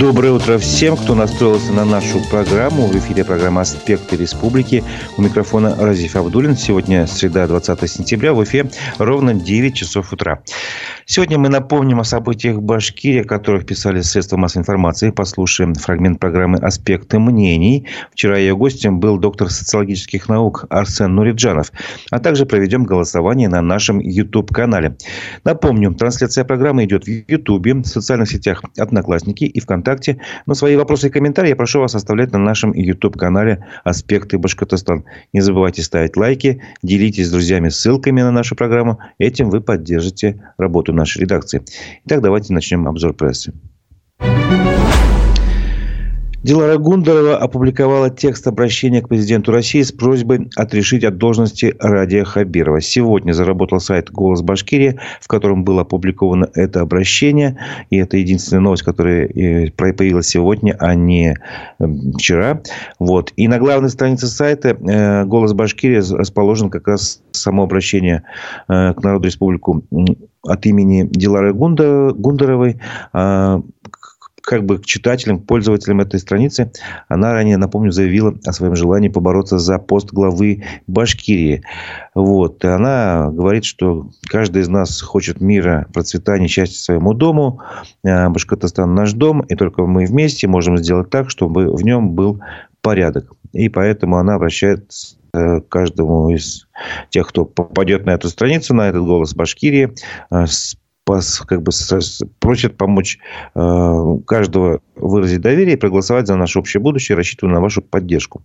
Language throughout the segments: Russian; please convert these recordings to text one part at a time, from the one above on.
Доброе утро всем, кто настроился на нашу программу. В эфире программа «Аспекты республики». У микрофона Разиф Абдулин. Сегодня среда, 20 сентября. В эфире ровно 9 часов утра. Сегодня мы напомним о событиях в Башкирии, о которых писали средства массовой информации. Послушаем фрагмент программы «Аспекты мнений». Вчера ее гостем был доктор социологических наук Арсен Нуриджанов. А также проведем голосование на нашем YouTube-канале. Напомню, трансляция программы идет в YouTube, в социальных сетях «Одноклассники» и ВКонтакте ВКонтакте. Но свои вопросы и комментарии я прошу вас оставлять на нашем YouTube-канале «Аспекты Башкортостан». Не забывайте ставить лайки, делитесь с друзьями ссылками на нашу программу. Этим вы поддержите работу нашей редакции. Итак, давайте начнем обзор прессы. Дилара Гундарова опубликовала текст обращения к президенту России с просьбой отрешить от должности Радия Хабирова. Сегодня заработал сайт «Голос Башкирии», в котором было опубликовано это обращение. И это единственная новость, которая э, появилась сегодня, а не эм, вчера. Вот. И на главной странице сайта э, «Голос Башкирии» расположен как раз само обращение э, к народу республику от имени Дилары Гундаровой а, как бы к читателям, пользователям этой страницы, она ранее, напомню, заявила о своем желании побороться за пост главы Башкирии. Вот. И она говорит, что каждый из нас хочет мира, процветания, счастья своему дому. А, Башкортостан наш дом, и только мы вместе можем сделать так, чтобы в нем был порядок. И поэтому она обращается к каждому из тех, кто попадет на эту страницу, на этот голос Башкирии, а, с как бы просит помочь э, каждого выразить доверие и проголосовать за наше общее будущее, рассчитывая на вашу поддержку.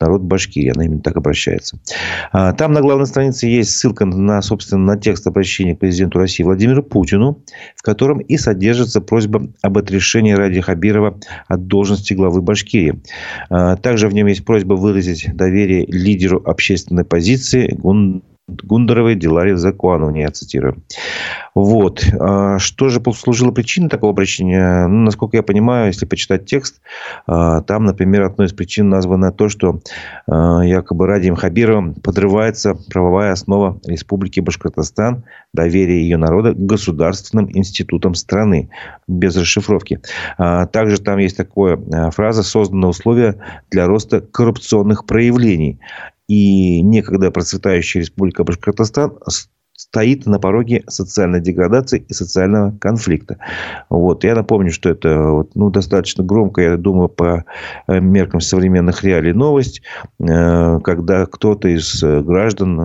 Народ Башкирии, она именно так обращается. А, там на главной странице есть ссылка на, собственно, на текст обращения к президенту России Владимиру Путину, в котором и содержится просьба об отрешении Ради Хабирова от должности главы Башкирии. А, также в нем есть просьба выразить доверие лидеру общественной позиции Гундаровой Диларе Закуановне, я цитирую. Вот. А что же послужило причиной такого обращения? Ну, насколько я понимаю, если почитать текст, а, там, например, одной из причин названо то, что а, якобы Радием Хабировым подрывается правовая основа Республики Башкортостан, доверие ее народа к государственным институтам страны, без расшифровки. Также там есть такая фраза «созданы условия для роста коррупционных проявлений» и некогда процветающая республика Башкортостан стоит на пороге социальной деградации и социального конфликта. Вот. Я напомню, что это ну, достаточно громко, я думаю, по э, меркам современных реалий новость, э, когда кто-то из э, граждан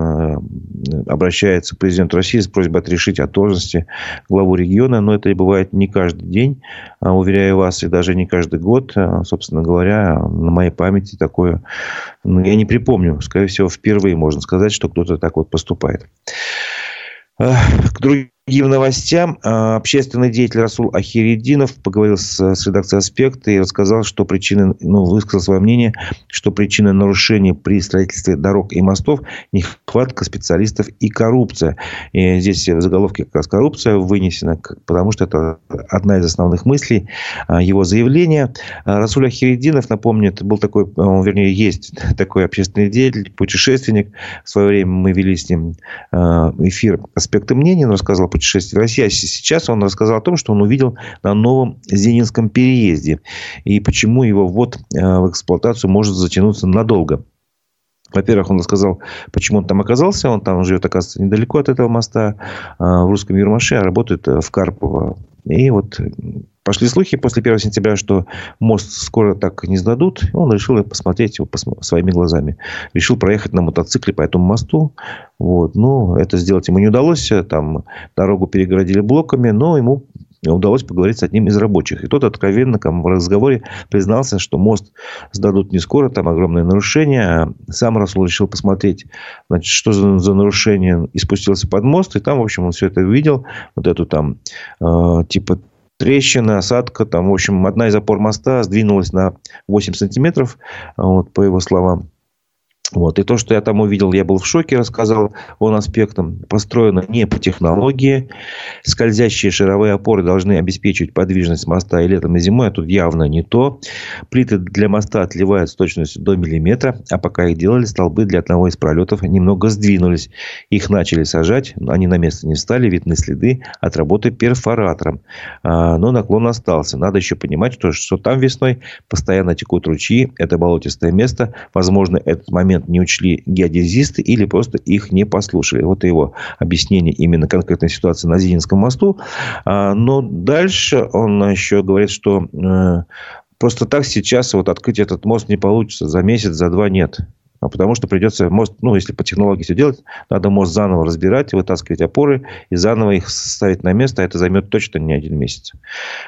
обращается к президенту России с просьбой отрешить от должности главу региона. Но это и бывает не каждый день, а, уверяю вас, и даже не каждый год. Собственно говоря, на моей памяти такое, ну, я не припомню, скорее всего, впервые можно сказать, что кто-то так вот поступает. К другим новостям. А, общественный деятель Расул Ахиридинов поговорил с, с редакцией «Аспекта» и рассказал, что причины, ну, высказал свое мнение, что причина нарушений при строительстве дорог и мостов – нехватка специалистов и коррупция. И здесь в заголовке как раз коррупция вынесена, потому что это одна из основных мыслей а, его заявления. А, Расул Ахиридинов, напомню, это был такой, вернее, есть такой общественный деятель, путешественник. В свое время мы вели с ним эфир «Аспекты мнений», он рассказывал путешествий в России. А сейчас он рассказал о том, что он увидел на новом Зенинском переезде. И почему его ввод э, в эксплуатацию может затянуться надолго. Во-первых, он рассказал, почему он там оказался. Он там живет, оказывается, недалеко от этого моста. Э, в русском Юрмаше, а работает э, в Карпово. И вот Пошли слухи после 1 сентября, что мост скоро так не сдадут. Он решил посмотреть его своими глазами. Решил проехать на мотоцикле по этому мосту. Вот. Но это сделать ему не удалось. Там дорогу перегородили блоками. Но ему удалось поговорить с одним из рабочих. И тот откровенно в разговоре признался, что мост сдадут не скоро, там огромное нарушение. А сам Расул решил посмотреть, значит, что за, за нарушение, и спустился под мост. И там, в общем, он все это увидел. Вот эту там, э, типа, трещина, осадка. Там, в общем, одна из опор моста сдвинулась на 8 сантиметров, вот, по его словам. Вот. И то, что я там увидел, я был в шоке, рассказал он аспектам. Построено не по технологии. Скользящие шаровые опоры должны обеспечивать подвижность моста и летом, и зимой. А тут явно не то. Плиты для моста отливают с точностью до миллиметра. А пока их делали, столбы для одного из пролетов немного сдвинулись. Их начали сажать. но Они на место не встали. Видны следы от работы перфоратором. А, но наклон остался. Надо еще понимать, что, что там весной постоянно текут ручьи. Это болотистое место. Возможно, этот момент момент не учли геодезисты или просто их не послушали. Вот его объяснение именно конкретной ситуации на Зининском мосту. А, но дальше он еще говорит, что э, просто так сейчас вот открыть этот мост не получится. За месяц, за два нет. А потому что придется мост, ну, если по технологии все делать, надо мост заново разбирать, вытаскивать опоры и заново их ставить на место. А это займет точно не один месяц.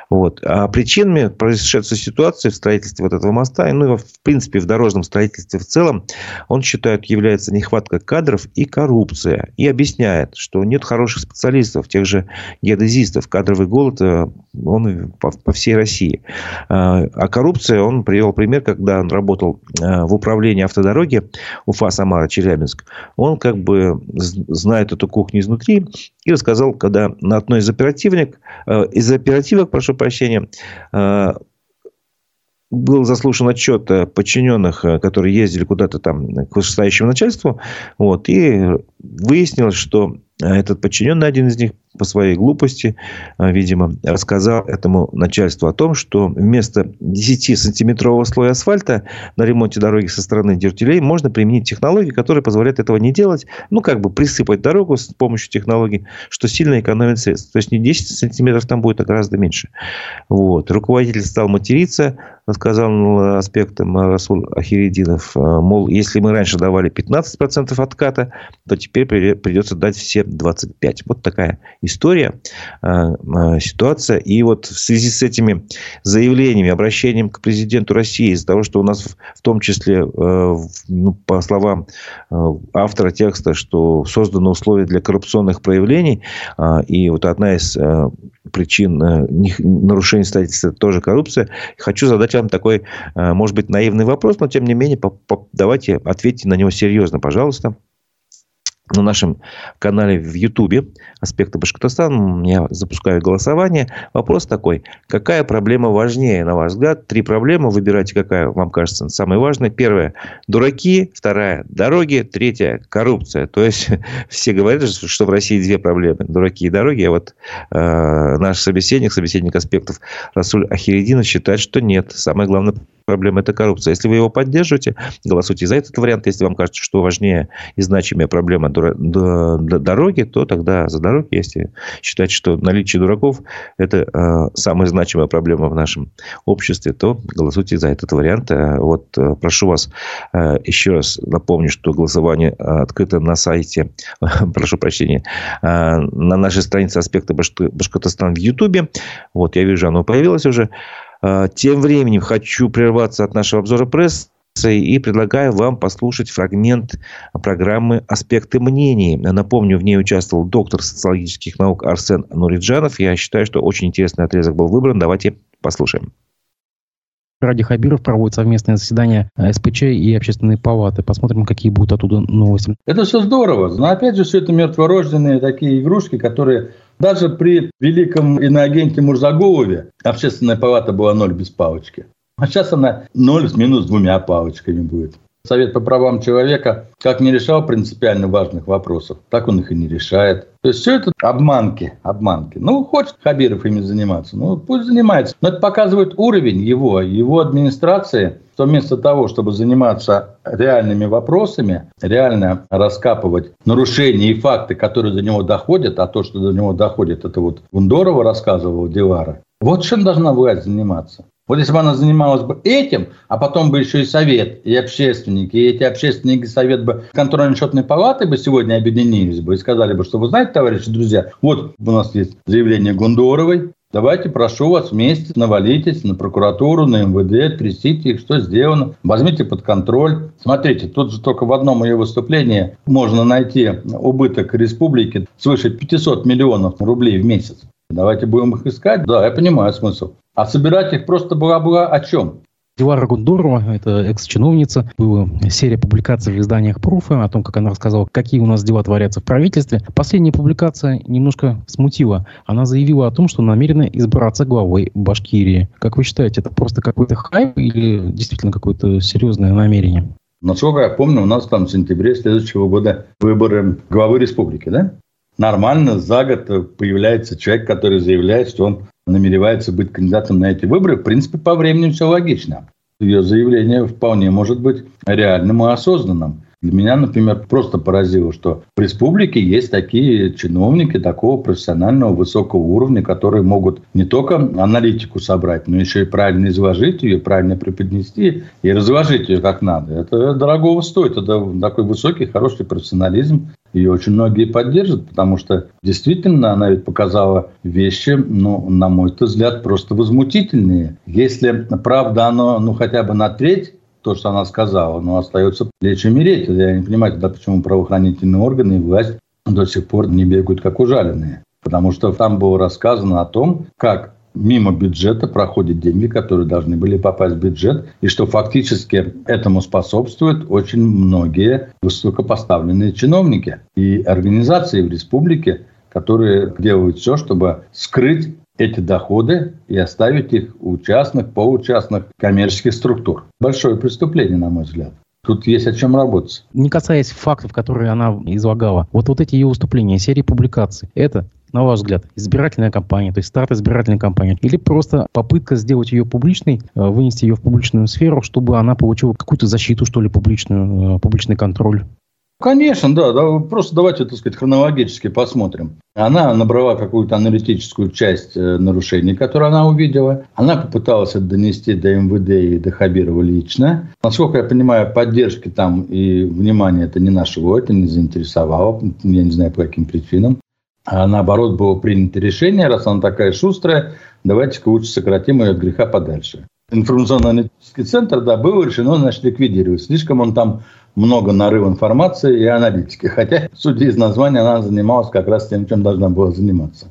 Вот. А причинами происшедшей ситуации в строительстве вот этого моста, ну, и, в принципе, в дорожном строительстве в целом, он считает, является нехватка кадров и коррупция. И объясняет, что нет хороших специалистов, тех же геодезистов. Кадровый голод, э, он по, всей России. А, а коррупция, он привел пример, когда он работал э, в управлении автодороги, Уфа, Самара, Челябинск, он как бы знает эту кухню изнутри и рассказал, когда на одной из оперативник, э, из оперативок, прошу прощения, э, был заслушан отчет подчиненных, э, которые ездили куда-то там к вышестоящему начальству. Вот, и выяснилось, что этот подчиненный, один из них, по своей глупости, а, видимо, рассказал этому начальству о том, что вместо 10-сантиметрового слоя асфальта на ремонте дороги со стороны дюртелей можно применить технологии, которые позволяют этого не делать. Ну, как бы присыпать дорогу с помощью технологий, что сильно экономит средств. То есть, не 10 сантиметров там будет, а гораздо меньше. Вот. Руководитель стал материться, рассказал аспектом Расул Ахиридинов. А, мол, если мы раньше давали 15% отката, то теперь придется дать все 25%. Вот такая история, а, а, ситуация. И вот в связи с этими заявлениями, обращением к президенту России, из-за того, что у нас в том числе, э, ну, по словам э, автора текста, что созданы условия для коррупционных проявлений, и вот одна из э, причин нарушения строительства тоже коррупция. Хочу задать вам такой, может быть, наивный вопрос, но тем не менее, давайте ответьте на него серьезно, пожалуйста на нашем канале в Ютубе «Аспекты Башкортостана». Я запускаю голосование. Вопрос такой. Какая проблема важнее, на ваш взгляд? Три проблемы. Выбирайте, какая вам кажется самой важной. Первая – дураки. Вторая – дороги. Третья – коррупция. То есть, все говорят, что в России две проблемы. Дураки и дороги. А вот э, наш собеседник, собеседник «Аспектов» Расуль Ахиридинов считает, что нет. Самое главное проблема – это коррупция. Если вы его поддерживаете, голосуйте за этот вариант. Если вам кажется, что важнее и значимая проблема дороги, то тогда за дороги. Если считать, что наличие дураков – это э, самая значимая проблема в нашем обществе, то голосуйте за этот вариант. Э, вот э, прошу вас еще раз напомню, что голосование открыто на сайте, прошу прощения, на нашей странице аспекта Башкортостан в Ютубе. Вот я вижу, оно появилось уже. А, тем временем хочу прерваться от нашего обзора прессы и предлагаю вам послушать фрагмент программы «Аспекты мнений». Напомню, в ней участвовал доктор социологических наук Арсен Нуриджанов. Я считаю, что очень интересный отрезок был выбран. Давайте послушаем. Ради Хабиров проводит совместное заседание СПЧ и общественной палаты. Посмотрим, какие будут оттуда новости. Это все здорово. Но опять же, все это мертворожденные такие игрушки, которые даже при великом иноагенте Мурзагове общественная палата была ноль без палочки. А сейчас она ноль с минус двумя палочками будет. Совет по правам человека как не решал принципиально важных вопросов, так он их и не решает. То есть все это обманки, обманки. Ну, хочет Хабиров ими заниматься, ну пусть занимается. Но это показывает уровень его, его администрации, что вместо того, чтобы заниматься реальными вопросами, реально раскапывать нарушения и факты, которые до него доходят, а то, что до него доходит, это вот Гундорова рассказывал Девара. Вот чем должна власть заниматься. Вот если бы она занималась бы этим, а потом бы еще и совет, и общественники, и эти общественники совет бы контрольно-счетной палаты бы сегодня объединились бы и сказали бы, что вы знаете, товарищи друзья, вот у нас есть заявление Гундоровой, Давайте, прошу вас, вместе навалитесь на прокуратуру, на МВД, трясите их, что сделано, возьмите под контроль. Смотрите, тут же только в одном ее выступлении можно найти убыток республики свыше 500 миллионов рублей в месяц. Давайте будем их искать. Да, я понимаю смысл. А собирать их просто была-была о чем? Дилара Гундорова, это экс-чиновница, была серия публикаций в изданиях Пруфа о том, как она рассказала, какие у нас дела творятся в правительстве. Последняя публикация немножко смутила. Она заявила о том, что намерена избраться главой Башкирии. Как вы считаете, это просто какой-то хайп или действительно какое-то серьезное намерение? Насколько я помню, у нас там в сентябре следующего года выборы главы республики, да? Нормально за год появляется человек, который заявляет, что он намеревается быть кандидатом на эти выборы. В принципе, по времени все логично. Ее заявление вполне может быть реальным и осознанным. Для меня, например, просто поразило, что в республике есть такие чиновники такого профессионального высокого уровня, которые могут не только аналитику собрать, но еще и правильно изложить ее, правильно преподнести и разложить ее как надо. Это дорогого стоит. Это такой высокий, хороший профессионализм. Ее очень многие поддержат, потому что действительно она ведь показала вещи, ну, на мой взгляд, просто возмутительные. Если правда оно, ну, хотя бы на треть то, что она сказала, но остается лечь умереть. Я не понимаю тогда, почему правоохранительные органы и власть до сих пор не бегают как ужаленные. Потому что там было рассказано о том, как мимо бюджета проходят деньги, которые должны были попасть в бюджет, и что фактически этому способствуют очень многие высокопоставленные чиновники и организации в республике, которые делают все, чтобы скрыть эти доходы и оставить их у частных, получастных коммерческих структур. Большое преступление, на мой взгляд. Тут есть о чем работать. Не касаясь фактов, которые она излагала, вот, вот эти ее выступления, серии публикаций, это, на ваш взгляд, избирательная кампания, то есть старт избирательной кампании, или просто попытка сделать ее публичной, э, вынести ее в публичную сферу, чтобы она получила какую-то защиту, что ли, публичную, э, публичный контроль? Конечно, да, да. Просто давайте, так сказать, хронологически посмотрим. Она набрала какую-то аналитическую часть э, нарушений, которые она увидела. Она попыталась это донести до МВД и до Хабирова лично. Насколько я понимаю, поддержки там и внимания это не нашего, это не заинтересовало. Я не знаю, по каким причинам. А наоборот, было принято решение, раз она такая шустрая, давайте-ка лучше сократим ее от греха подальше. Информационно-аналитический центр, да, было решено, значит, ликвидировать. Слишком он там много нарыв информации и аналитики. Хотя, судя из названия, она занималась как раз тем, чем должна была заниматься.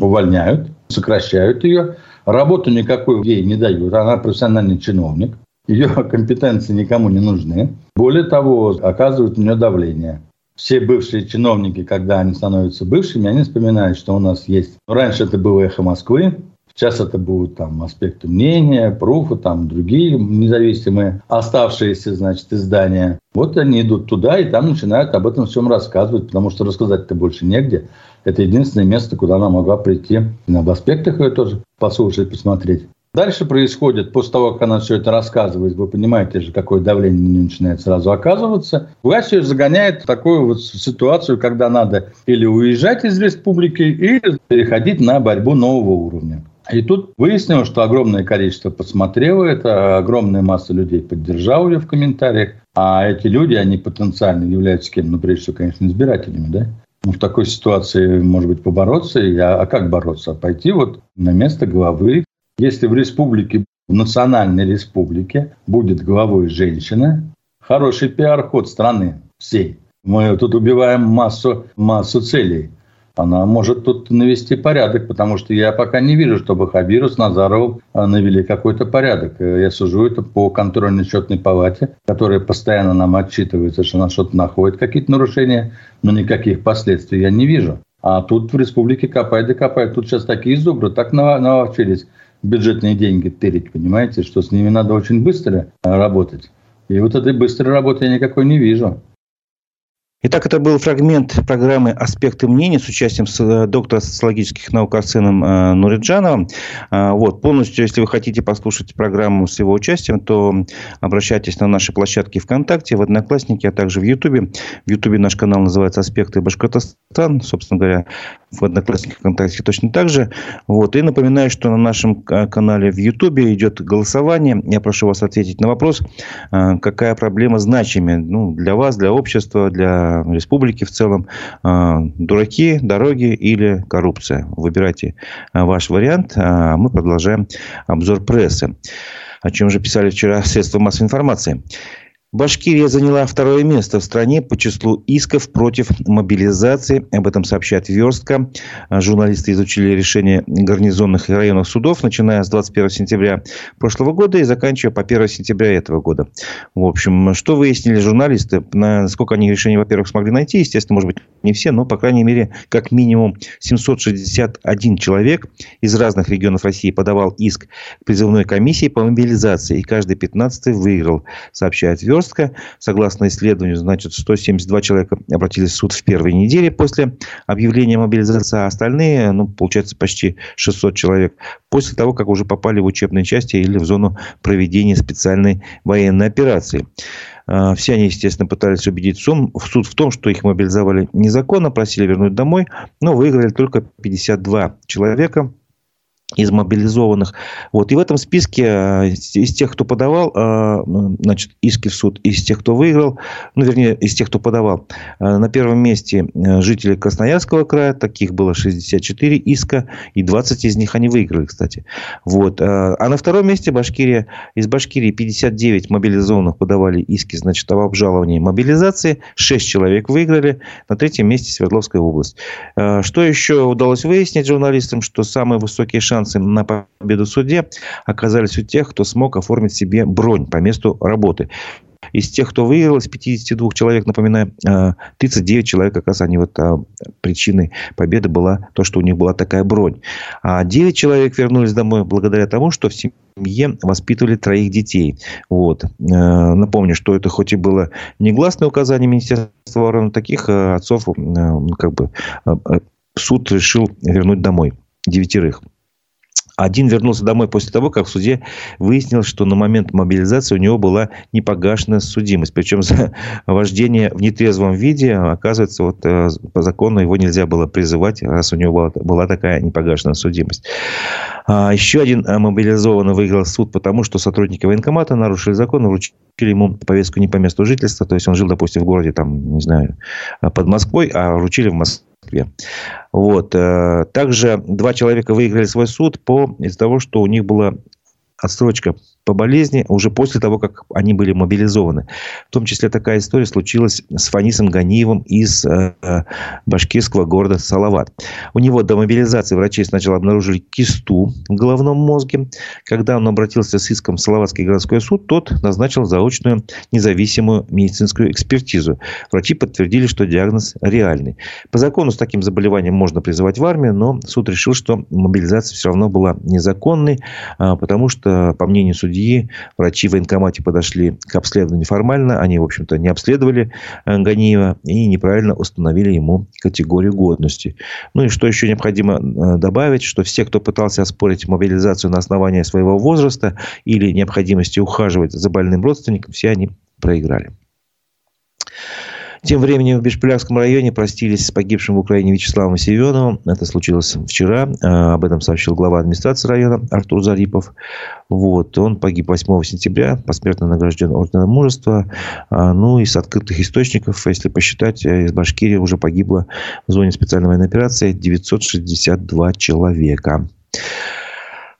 Увольняют, сокращают ее, работу никакой ей не дают, она профессиональный чиновник, ее компетенции никому не нужны. Более того, оказывают на нее давление. Все бывшие чиновники, когда они становятся бывшими, они вспоминают, что у нас есть... Раньше это было «Эхо Москвы», Сейчас это будут там аспекты мнения, пруфы, там другие независимые оставшиеся, значит, издания. Вот они идут туда и там начинают об этом всем рассказывать, потому что рассказать-то больше негде. Это единственное место, куда она могла прийти. Об аспектах ее тоже послушать, посмотреть. Дальше происходит, после того, как она все это рассказывает, вы понимаете же, какое давление на начинает сразу оказываться. Власть ее загоняет в такую вот ситуацию, когда надо или уезжать из республики, или переходить на борьбу нового уровня. И тут выяснилось, что огромное количество посмотрело это, огромная масса людей поддержала ее в комментариях, а эти люди, они потенциально являются кем? Ну, прежде всего, конечно, избирателями, да? Ну, в такой ситуации, может быть, побороться. А, а как бороться? А пойти вот на место главы. Если в республике, в национальной республике будет главой женщина, хороший пиар-ход страны всей. Мы тут убиваем массу, массу целей она может тут навести порядок, потому что я пока не вижу, чтобы Хабиру с Назаровым а, навели какой-то порядок. Я сужу это по контрольно-счетной палате, которая постоянно нам отчитывается, что она что-то находит, какие-то нарушения, но никаких последствий я не вижу. А тут в республике копай да копай. Тут сейчас такие зубры, так наловчились бюджетные деньги тырить, понимаете, что с ними надо очень быстро работать. И вот этой быстрой работы я никакой не вижу. Итак, это был фрагмент программы «Аспекты мнений» с участием э, доктора социологических наук Арсеном э, Нуриджановым. А, вот, полностью, если вы хотите послушать программу с его участием, то обращайтесь на наши площадки ВКонтакте, в Одноклассники, а также в Ютубе. В Ютубе наш канал называется «Аспекты Башкортостан». Собственно говоря, в Одноклассниках ВКонтакте точно так же. Вот. И напоминаю, что на нашем канале в Ютубе идет голосование. Я прошу вас ответить на вопрос, э, какая проблема значимее ну, для вас, для общества, для республики в целом. А, дураки, дороги или коррупция. Выбирайте а, ваш вариант. А мы продолжаем обзор прессы. О чем же писали вчера средства массовой информации. Башкирия заняла второе место в стране по числу исков против мобилизации. Об этом сообщает Верстка. Журналисты изучили решения гарнизонных и районных судов, начиная с 21 сентября прошлого года и заканчивая по 1 сентября этого года. В общем, что выяснили журналисты? Насколько они решения, во-первых, смогли найти? Естественно, может быть, не все, но, по крайней мере, как минимум 761 человек из разных регионов России подавал иск к призывной комиссии по мобилизации. И каждый 15 выиграл, сообщает Верстка жестко. Согласно исследованию, значит, 172 человека обратились в суд в первой неделе после объявления мобилизации, а остальные, ну, получается, почти 600 человек после того, как уже попали в учебные части или в зону проведения специальной военной операции. А, все они, естественно, пытались убедить суд в том, что их мобилизовали незаконно, просили вернуть домой, но выиграли только 52 человека из мобилизованных. Вот. И в этом списке э, из тех, кто подавал э, значит, иски в суд, из тех, кто выиграл, ну, вернее, из тех, кто подавал, э, на первом месте жители Красноярского края, таких было 64 иска, и 20 из них они выиграли, кстати. Вот. А на втором месте Башкирия, из Башкирии 59 мобилизованных подавали иски, значит, об обжаловании мобилизации, 6 человек выиграли, на третьем месте Свердловская область. Что еще удалось выяснить журналистам, что самые высокие шансы шансы на победу в суде оказались у тех, кто смог оформить себе бронь по месту работы. Из тех, кто выиграл, из 52 человек, напоминаю, 39 э, человек, раз они вот э, причиной победы была то, что у них была такая бронь. А 9 человек вернулись домой благодаря тому, что в семье воспитывали троих детей. Вот. Э, напомню, что это хоть и было негласное указание Министерства обороны, таких отцов как бы суд решил вернуть домой девятерых. Один вернулся домой после того, как в суде выяснилось, что на момент мобилизации у него была непогашенная судимость. Причем за вождение в нетрезвом виде, оказывается, вот э, по закону его нельзя было призывать, раз у него была, была такая непогашенная судимость. А еще один э, мобилизованный выиграл суд, потому что сотрудники военкомата нарушили закон, вручили ему повестку не по месту жительства. То есть он жил, допустим, в городе, там, не знаю, под Москвой, а вручили в Москве Москве. Вот. Э, также два человека выиграли свой суд по из-за того, что у них была отсрочка по болезни уже после того, как они были мобилизованы. В том числе такая история случилась с Фанисом Ганиевым из э, башкирского города Салават. У него до мобилизации врачи сначала обнаружили кисту в головном мозге. Когда он обратился с иском в Салаватский городской суд, тот назначил заочную независимую медицинскую экспертизу. Врачи подтвердили, что диагноз реальный. По закону с таким заболеванием можно призывать в армию, но суд решил, что мобилизация все равно была незаконной, а, потому что, по мнению судьи, судьи, врачи в военкомате подошли к обследованию неформально. Они, в общем-то, не обследовали э, Ганиева и неправильно установили ему категорию годности. Ну и что еще необходимо э, добавить, что все, кто пытался оспорить мобилизацию на основании своего возраста или необходимости ухаживать за больным родственником, все они проиграли. Тем временем в Бешпилявском районе простились с погибшим в Украине Вячеславом Семеновым. Это случилось вчера. А, об этом сообщил глава администрации района Артур Зарипов. Вот. Он погиб 8 сентября, посмертно награжден орденом мужества. А, ну, из открытых источников, если посчитать, э, из Башкирии уже погибло в зоне специальной военной операции 962 человека.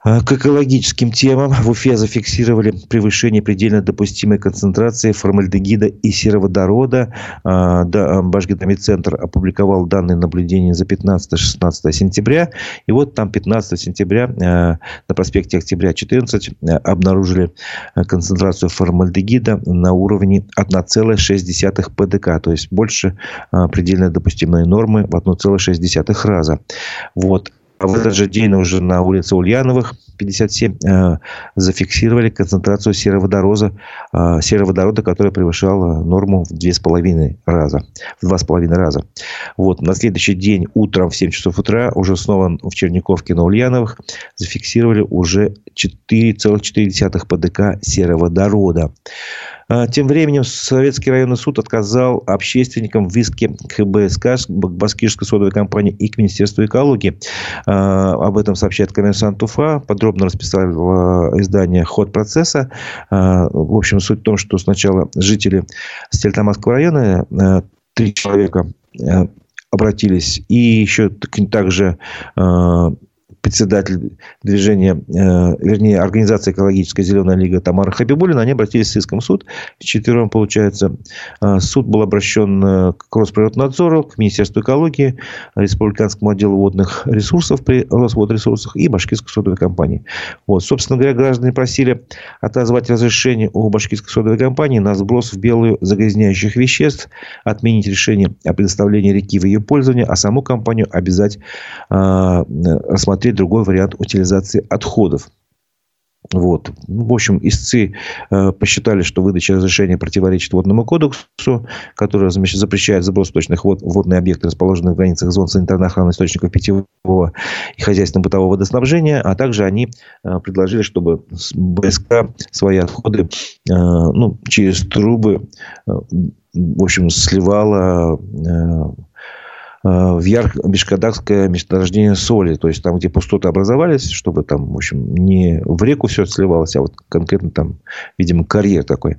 А, к экологическим темам в Уфе зафиксировали превышение предельно допустимой концентрации формальдегида и сероводорода. А, Башгидромедцентр опубликовал данные наблюдения за 15-16 сентября. И вот там 15 сентября а, на проспекте Октября 14 обнаружили концентрацию формальдегида на уровне 1,6 ПДК. То есть больше предельно допустимой нормы в 1,6 раза. Вот. А в этот же день уже на улице Ульяновых 57 э, зафиксировали концентрацию сероводорода, э, сероводорода, которая превышала норму в 2,5 раза. В 2,5 раза. Вот. На следующий день утром в 7 часов утра уже снова в Черниковке на Ульяновых зафиксировали уже 4,4 ПДК сероводорода. А, тем временем Советский районный суд отказал общественникам в иске к БСК, Башкирской содовой компании и к Министерству экологии. А, об этом сообщает коммерсант Уфа. Подробно расписал издание «Ход процесса». А, в общем, суть в том, что сначала жители Стерлитамакского района, три человека обратились, и еще также председатель движения, э, вернее, организации «Экологическая зеленая лига» Тамара Хабибулина, они обратились с иском в суд. Четвером, получается, э, суд был обращен э, к Росприроднадзору, к Министерству экологии, Республиканскому отделу водных ресурсов при Росводресурсах и Башкирской содовой компании. Вот. Собственно говоря, граждане просили отозвать разрешение у Башкирской содовой компании на сброс в белую загрязняющих веществ, отменить решение о предоставлении реки в ее пользование, а саму компанию обязать э, рассмотреть другой вариант утилизации отходов. Вот. В общем, истцы э, посчитали, что выдача разрешения противоречит водному кодексу, который значит, запрещает заброс точных вод, водные объекты, расположенные в границах зон санитарной охраны источников питьевого и хозяйственно-бытового водоснабжения, а также они э, предложили, чтобы БСК свои отходы э, ну, через трубы э, в общем, сливала Э, в Ярко-Бешкадакское месторождение соли. То есть, там, где пустоты образовались, чтобы там, в общем, не в реку все сливалось, а вот конкретно там, видимо, карьер такой.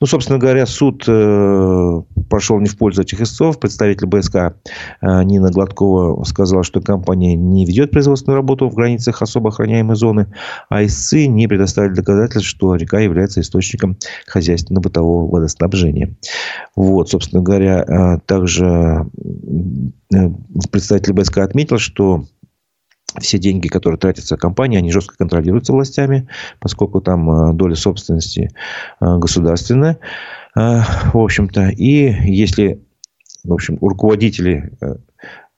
Ну, собственно говоря, суд э, пошел не в пользу этих истцов. Представитель БСК э, Нина Гладкова сказала, что компания не ведет производственную работу в границах особо охраняемой зоны, а истцы не предоставили доказательств, что река является источником хозяйственно-бытового водоснабжения. Вот, собственно говоря, э, также Э, представитель БСК отметил, что все деньги, которые тратятся компанией, они жестко контролируются властями, поскольку там э, доля собственности э, государственная, в общем-то. И если, в общем, руководители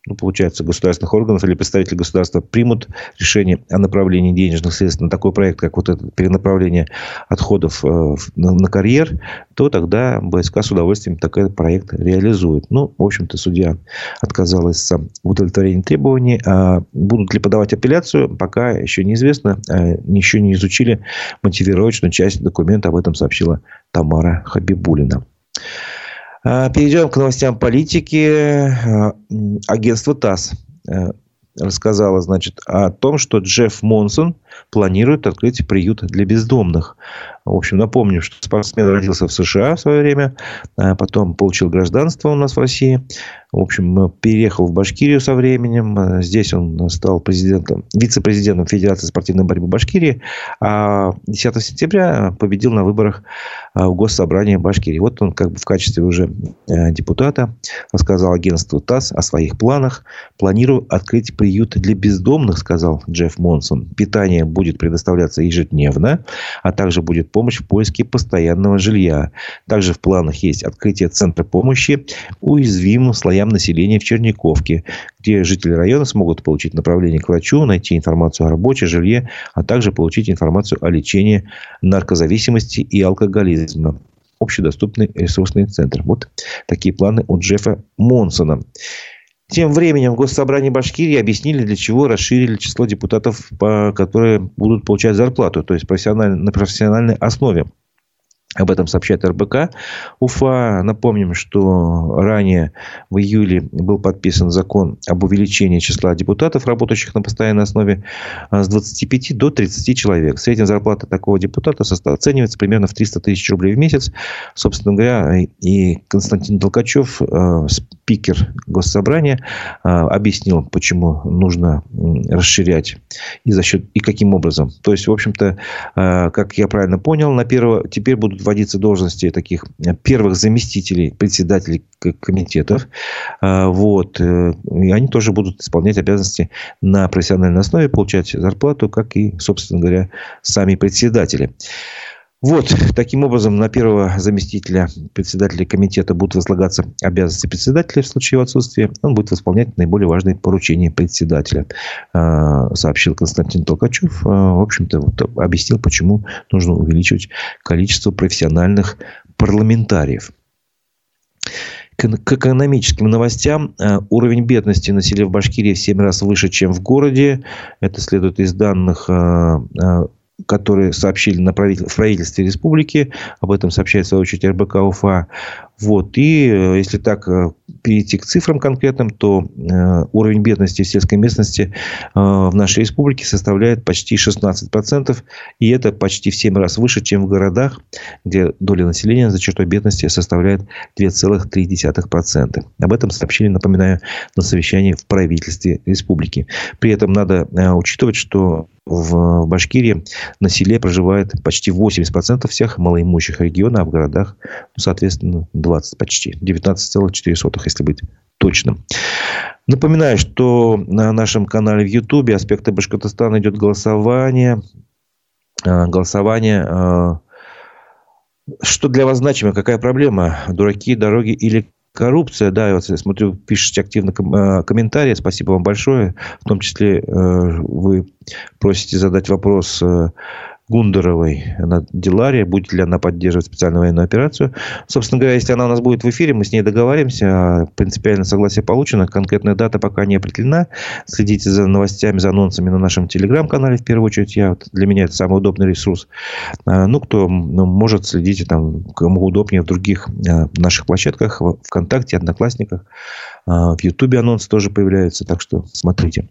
ну, получается, государственных органов или представители государства примут решение о направлении денежных средств на такой проект, как вот это перенаправление отходов э, на, карьер, то тогда БСК с удовольствием такой проект реализует. Ну, в общем-то, судья отказалась в удовлетворении требований. А будут ли подавать апелляцию, пока еще неизвестно. А еще не изучили мотивировочную часть документа. Об этом сообщила Тамара Хабибулина. А, перейдем к новостям политики. А, агентство ТАСС э, рассказала, значит, о том, что Джефф Монсон планирует открыть приют для бездомных. В общем, напомню, что спортсмен родился в США в свое время, а потом получил гражданство у нас в России. В общем, переехал в Башкирию со временем. Здесь он стал президентом, вице-президентом Федерации спортивной борьбы Башкирии. А 10 сентября победил на выборах в Госсобрание Башкирии. Вот он как бы в качестве уже э, депутата рассказал агентству ТАСС о своих планах. Планирую открыть приют для бездомных, сказал Джефф Монсон. Питание будет предоставляться ежедневно, а также будет помощь в поиске постоянного жилья. Также в планах есть открытие центра помощи уязвимым слоям населения в Черниковке, где жители района смогут получить направление к врачу, найти информацию о работе, жилье, а также получить информацию о лечении наркозависимости и алкоголизма общедоступный ресурсный центр. Вот такие планы у Джеффа Монсона. Тем временем в Госсобрании Башкирии объяснили, для чего расширили число депутатов, которые будут получать зарплату, то есть профессиональ... на профессиональной основе. Об этом сообщает РБК. Уфа. Напомним, что ранее в июле был подписан закон об увеличении числа депутатов, работающих на постоянной основе, а, с 25 до 30 человек. Средняя зарплата такого депутата оценивается примерно в 300 тысяч рублей в месяц. Собственно говоря, и Константин Толкачев, а, спикер Госсобрания, а, объяснил, почему нужно расширять и за счет и каким образом. То есть, в общем-то, как я правильно понял, на первого теперь будут вводиться должности таких э, первых заместителей председателей комитетов. А, вот. Э, и они тоже будут исполнять обязанности на профессиональной основе, получать зарплату, как и, собственно говоря, сами председатели. Вот, таким образом, на первого заместителя председателя комитета будут возлагаться обязанности председателя в случае его отсутствия. Он будет выполнять наиболее важные поручения председателя, а, сообщил Константин Толкачев. А, в общем-то, вот, объяснил, почему нужно увеличивать количество профессиональных парламентариев. К экономическим новостям. А, уровень бедности населения в Башкирии в 7 раз выше, чем в городе. Это следует из данных которые сообщили на правитель... в правительстве республики. Об этом сообщает, в свою очередь, РБК УФА. Вот. И э, если так э, перейти к цифрам конкретным, то э, уровень бедности в сельской местности в нашей республике составляет почти 16%. И это почти в 7 раз выше, чем в городах, где доля населения за чертой бедности составляет 2,3%. Об этом сообщили, напоминаю, на совещании в правительстве республики. При этом надо учитывать, что в Башкирии на селе проживает почти 80% всех малоимущих регионов, а в городах, ну, соответственно, 20 почти. 19,4, если быть точным. Напоминаю, что на нашем канале в Ютубе «Аспекты Башкортостана» идет голосование. А, голосование а, что для вас значимо? Какая проблема? Дураки, дороги или коррупция, да, я вот смотрю, пишете активно э, комментарии, спасибо вам большое. В том числе э, вы просите задать вопрос э, Гундеровой на Диларе, будет ли она поддерживать специальную военную операцию. Собственно говоря, если она у нас будет в эфире, мы с ней договоримся. Принципиальное согласие получено. Конкретная дата пока не определена. Следите за новостями, за анонсами на нашем телеграм-канале, в первую очередь. Я, для меня это самый удобный ресурс. А, ну, кто ну, может, следите там, кому удобнее в других а, наших площадках, в ВКонтакте, Одноклассниках. А, в Ютубе анонсы тоже появляются, так что смотрите.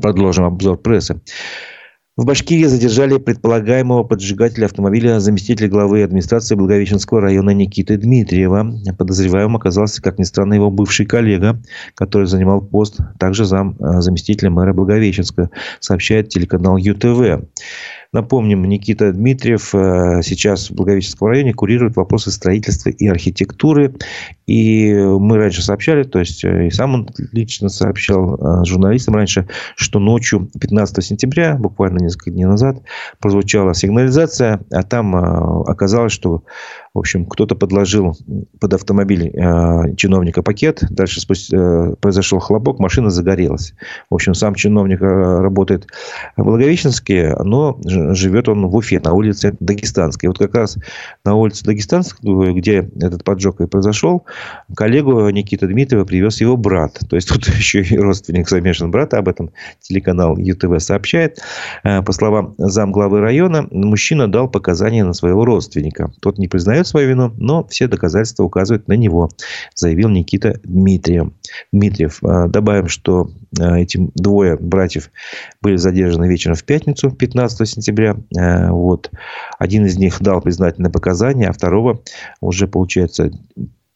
Продолжим обзор прессы. В Башкирии задержали предполагаемого поджигателя автомобиля заместителя главы администрации Благовещенского района Никиты Дмитриева. Подозреваемым оказался, как ни странно, его бывший коллега, который занимал пост также зам э, заместителя мэра Благовещенска, сообщает телеканал ЮТВ. Напомним, Никита Дмитриев э, сейчас в Благовещенском районе курирует вопросы строительства и архитектуры. И мы раньше сообщали, то есть э, и сам он лично сообщал э, журналистам раньше, что ночью 15 сентября, буквально несколько дней назад, прозвучала сигнализация, а там оказалось, что в общем, кто-то подложил под автомобиль э, чиновника пакет. Дальше спустя, э, произошел хлопок, машина загорелась. В общем, сам чиновник работает в Благовещенске, но живет он в Уфе, на улице Дагестанской. Вот как раз на улице Дагестанской, где этот поджог и произошел, коллегу Никита Дмитриева привез его брат. То есть, тут еще и родственник замешан брата. Об этом телеканал ЮТВ сообщает. Э, по словам замглавы района, мужчина дал показания на своего родственника. Тот не признает свою вину, но все доказательства указывают на него, заявил Никита Дмитриев. Дмитриев. А, добавим, что а, эти двое братьев были задержаны вечером в пятницу, 15 сентября. А, вот. Один из них дал признательное показание, а второго уже, получается,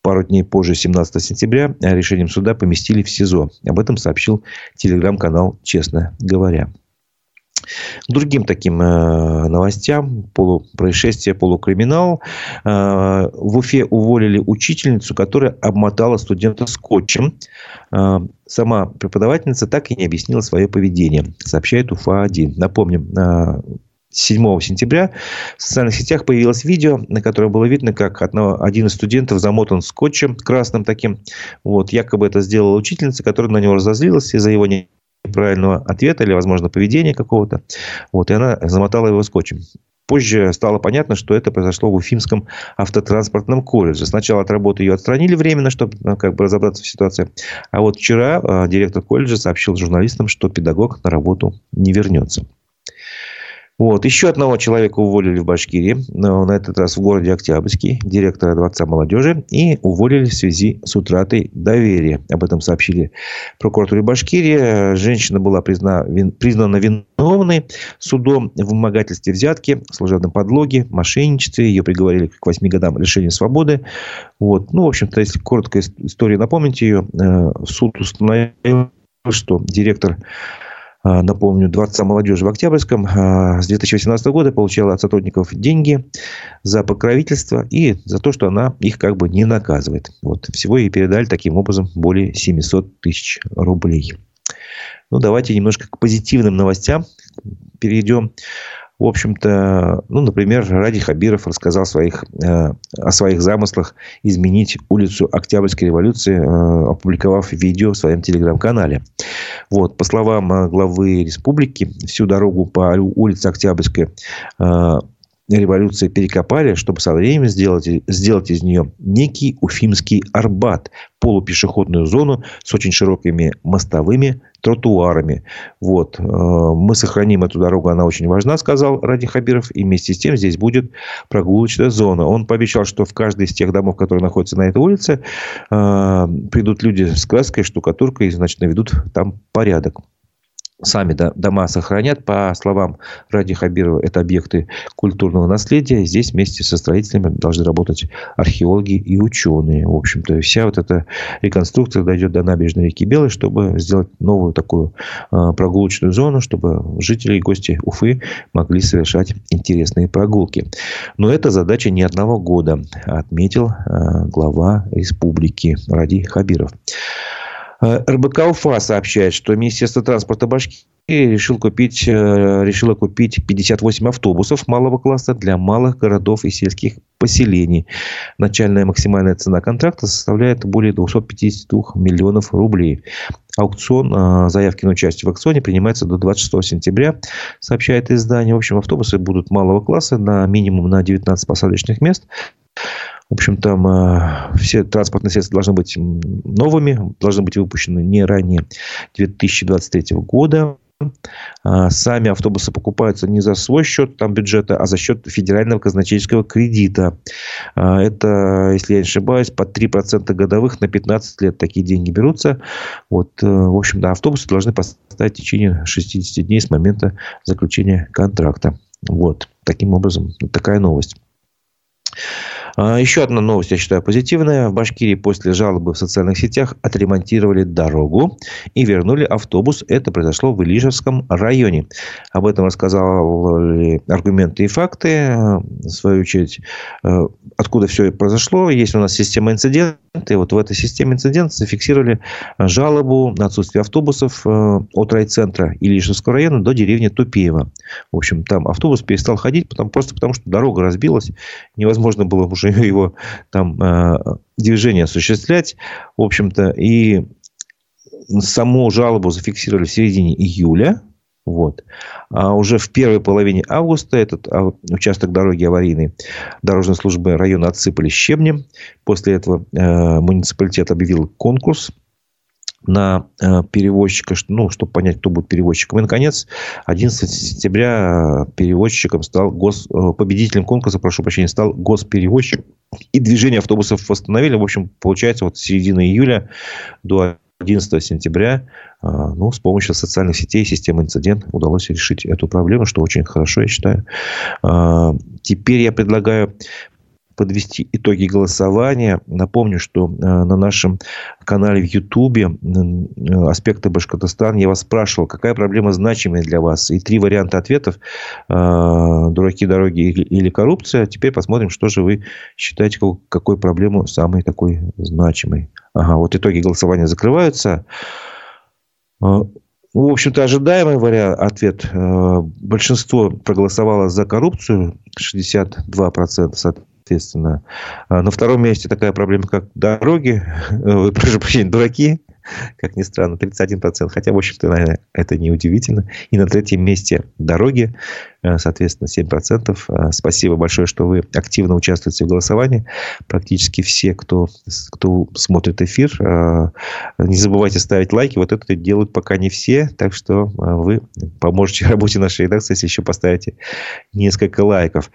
пару дней позже, 17 сентября, решением суда поместили в СИЗО. Об этом сообщил телеграм-канал «Честно говоря». К другим таким э, новостям, полупроисшествие, полукриминал. Э, в Уфе уволили учительницу, которая обмотала студента скотчем. Э, сама преподавательница так и не объяснила свое поведение, сообщает УФА-1. Напомним, 7 сентября в социальных сетях появилось видео, на котором было видно, как одно, один из студентов замотан скотчем красным таким. Вот, якобы это сделала учительница, которая на него разозлилась из-за его неправильного ответа или, возможно, поведения какого-то. Вот, и она замотала его скотчем. Позже стало понятно, что это произошло в Уфимском автотранспортном колледже. Сначала от работы ее отстранили временно, чтобы ну, как бы разобраться в ситуации. А вот вчера э, директор колледжа сообщил журналистам, что педагог на работу не вернется. Вот. Еще одного человека уволили в Башкирии, но на этот раз в городе Октябрьский, директора Дворца молодежи, и уволили в связи с утратой доверия. Об этом сообщили прокуратуре Башкирии. Женщина была призна, вин, признана виновной судом в вымогательстве взятки, служебном подлоге, мошенничестве. Ее приговорили к 8 годам лишения свободы. Вот. Ну, в общем-то, если коротко историю напомнить ее, э, суд установил, что директор напомню, Дворца молодежи в Октябрьском а, с 2018 года получала от сотрудников деньги за покровительство и за то, что она их как бы не наказывает. Вот. Всего ей передали таким образом более 700 тысяч рублей. Ну, давайте немножко к позитивным новостям перейдем в общем-то, ну, например, Ради Хабиров рассказал своих, э, о своих замыслах изменить улицу Октябрьской революции, э, опубликовав видео в своем телеграм-канале. Вот, по словам э, главы республики, всю дорогу по улице Октябрьской э, революции перекопали, чтобы со временем сделать, сделать из нее некий уфимский Арбат, полупешеходную зону с очень широкими мостовыми тротуарами. Вот. Э, мы сохраним эту дорогу, она очень важна, сказал Ради Хабиров. И вместе с тем здесь будет прогулочная зона. Он пообещал, что в каждый из тех домов, которые находятся на этой улице, э, придут люди с краской, штукатуркой, и, значит, наведут там порядок сами дома сохранят. По словам Ради Хабирова, это объекты культурного наследия. Здесь вместе со строителями должны работать археологи и ученые. В общем-то, вся вот эта реконструкция дойдет до набережной реки Белой, чтобы сделать новую такую а, прогулочную зону, чтобы жители и гости Уфы могли совершать интересные прогулки. Но это задача не одного года, отметил а, глава республики Ради Хабиров. Э, РБК Уфа сообщает, что Министерство транспорта Башкирии решил купить, э, решило купить 58 автобусов малого класса для малых городов и сельских поселений. Начальная максимальная цена контракта составляет более 252 миллионов рублей. Аукцион, э, заявки на участие в аукционе принимается до 26 сентября, сообщает издание. В общем, автобусы будут малого класса на минимум на 19 посадочных мест. В общем, там э, все транспортные средства должны быть новыми, должны быть выпущены не ранее 2023 года. А сами автобусы покупаются не за свой счет там, бюджета, а за счет федерального казначейского кредита. А это, если я не ошибаюсь, по 3% годовых на 15 лет такие деньги берутся. Вот, э, в общем, да, автобусы должны поставить в течение 60 дней с момента заключения контракта. Вот, таким образом, такая новость. А, еще одна новость, я считаю, позитивная. В Башкирии после жалобы в социальных сетях отремонтировали дорогу и вернули автобус. Это произошло в Илишевском районе. Об этом рассказали аргументы и факты. В свою очередь, э, откуда все произошло. Есть у нас система инцидентов. И вот в этой системе инцидентов зафиксировали жалобу на отсутствие автобусов э, от райцентра Илишевского района до деревни Тупеева. В общем, там автобус перестал ходить потому, просто потому, что дорога разбилась. Невозможно было уже его там э, движение осуществлять, в общем-то, и саму жалобу зафиксировали в середине июля, вот. А уже в первой половине августа этот участок дороги аварийной дорожной службы района отсыпали щебнем. После этого э, муниципалитет объявил конкурс на э, перевозчика, ну, чтобы понять, кто будет перевозчиком. И, наконец, 11 сентября э, перевозчиком стал гос... Э, победителем конкурса, прошу прощения, стал госперевозчик. И движение автобусов восстановили. В общем, получается, вот с середины июля до 11 сентября ну, с помощью социальных сетей системы инцидент удалось решить эту проблему, что очень хорошо, я считаю. Теперь я предлагаю подвести итоги голосования. Напомню, что э, на нашем канале в Ютубе э, «Аспекты Башкортостана» я вас спрашивал, какая проблема значимая для вас. И три варианта ответов. Э, дураки, дороги или коррупция. Теперь посмотрим, что же вы считаете, какой проблему самой такой значимой. Ага, вот итоги голосования закрываются. В общем-то, ожидаемый вариант, ответ. Большинство проголосовало за коррупцию, 62%, соответственно. А на втором месте такая проблема, как дороги, вы, прошу прощения, дураки, как ни странно, 31%. Хотя, в общем-то, наверное, это не удивительно. И на третьем месте дороги, э, соответственно, 7%. Э, спасибо большое, что вы активно участвуете в голосовании. Практически все, кто, кто смотрит эфир, э, не забывайте ставить лайки. Вот это делают пока не все. Так что вы поможете работе нашей редакции, если еще поставите несколько лайков.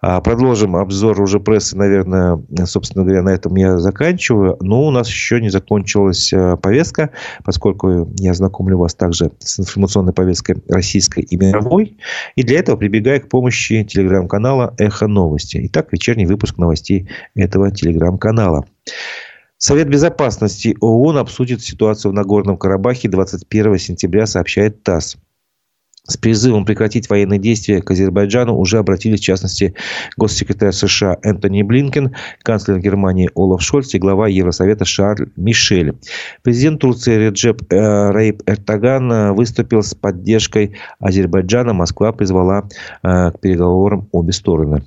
А, продолжим обзор уже прессы, наверное, собственно говоря, на этом я заканчиваю. Но у нас еще не закончилась повестка, поскольку я знакомлю вас также с информационной повесткой российской и мировой. И для этого прибегаю к помощи телеграм-канала «Эхо новости». Итак, вечерний выпуск новостей этого телеграм-канала. Совет Безопасности ООН обсудит ситуацию в Нагорном Карабахе 21 сентября, сообщает ТАСС с призывом прекратить военные действия к Азербайджану уже обратились, в частности, госсекретарь США Энтони Блинкен, канцлер Германии Олаф Шольц и глава Евросовета Шарль Мишель. Президент Турции Реджеп э, Рейп Эртоган э, выступил с поддержкой Азербайджана. Москва призвала э, к переговорам обе стороны.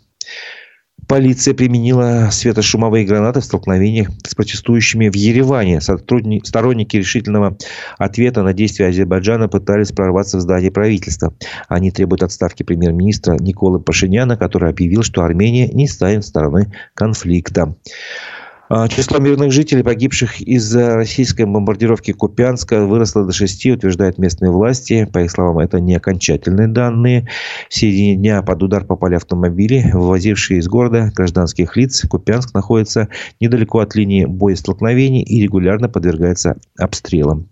Полиция применила светошумовые гранаты в столкновениях с протестующими в Ереване. Сторонники решительного ответа на действия Азербайджана пытались прорваться в здание правительства. Они требуют отставки премьер-министра Николы Пашиняна, который объявил, что Армения не станет стороной конфликта. А, число мирных жителей, погибших из-за российской бомбардировки Купянска, выросло до шести, утверждают местные власти. По их словам, это не окончательные данные. В середине дня под удар попали автомобили, вывозившие из города гражданских лиц. Купянск находится недалеко от линии боестолкновений и регулярно подвергается обстрелам.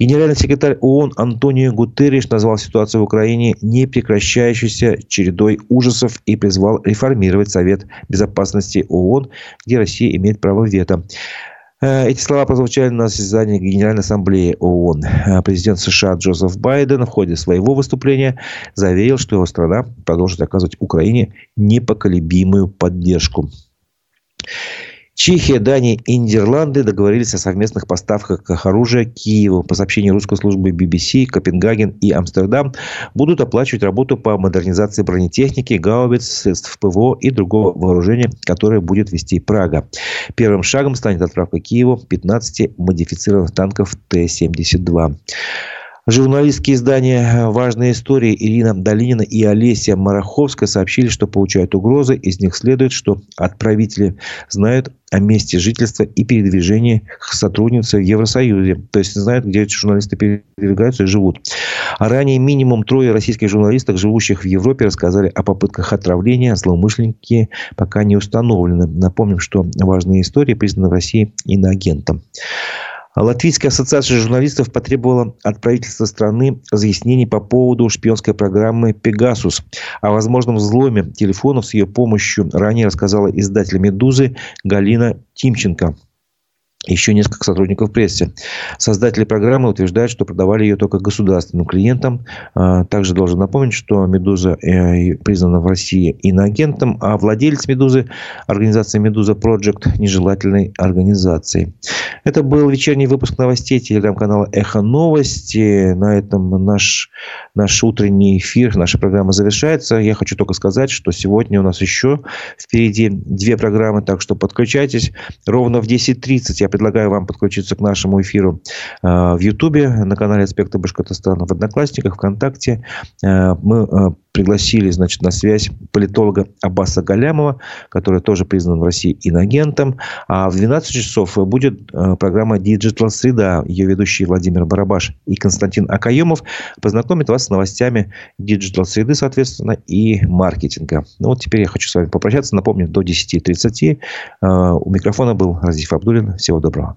Генеральный секретарь ООН Антонио Гутерриш назвал ситуацию в Украине непрекращающейся чередой ужасов и призвал реформировать Совет Безопасности ООН, где Россия имеет право вето. Э, эти слова прозвучали на заседании Генеральной Ассамблеи ООН. Э, президент США Джозеф Байден в ходе своего выступления заверил, что его страна продолжит оказывать Украине непоколебимую поддержку. Чехия, Дания и Нидерланды договорились о совместных поставках оружия Киеву. По сообщению русской службы BBC, Копенгаген и Амстердам будут оплачивать работу по модернизации бронетехники, гаубиц, средств ПВО и другого вооружения, которое будет вести Прага. Первым шагом станет отправка Киеву 15 модифицированных танков Т-72. Журналистские издания «Важные истории» Ирина Долинина и Олеся Мараховская сообщили, что получают угрозы. Из них следует, что отправители знают о месте жительства и передвижения сотрудницы в Евросоюзе. То есть знают, где эти журналисты передвигаются и живут. А ранее минимум трое российских журналистов, живущих в Европе, рассказали о попытках отравления. Злоумышленники пока не установлены. Напомним, что важные истории признаны в России иноагентом. Латвийская ассоциация журналистов потребовала от правительства страны разъяснений по поводу шпионской программы «Пегасус». О возможном взломе телефонов с ее помощью ранее рассказала издатель «Медузы» Галина Тимченко еще несколько сотрудников прессы. Создатели программы утверждают, что продавали ее только государственным клиентам. А, также должен напомнить, что «Медуза» э, признана в России иноагентом, а владелец «Медузы» – организация «Медуза Project» нежелательной организацией. Это был вечерний выпуск новостей телеграм-канала «Эхо Новости». На этом наш, наш утренний эфир, наша программа завершается. Я хочу только сказать, что сегодня у нас еще впереди две программы, так что подключайтесь. Ровно в 10.30 я предлагаю вам подключиться к нашему эфиру э, в Ютубе, на канале «Аспекты Башкортостана», в Одноклассниках, ВКонтакте. Э, мы э, пригласили, значит, на связь политолога Аббаса Галямова, который тоже признан в России инагентом. А в 12 часов будет программа Digital Среда. Ее ведущие Владимир Барабаш и Константин Акаемов познакомят вас с новостями Digital Среды, соответственно, и маркетинга. Ну вот теперь я хочу с вами попрощаться. Напомню, до 10.30 у микрофона был Разиф Абдулин. Всего доброго.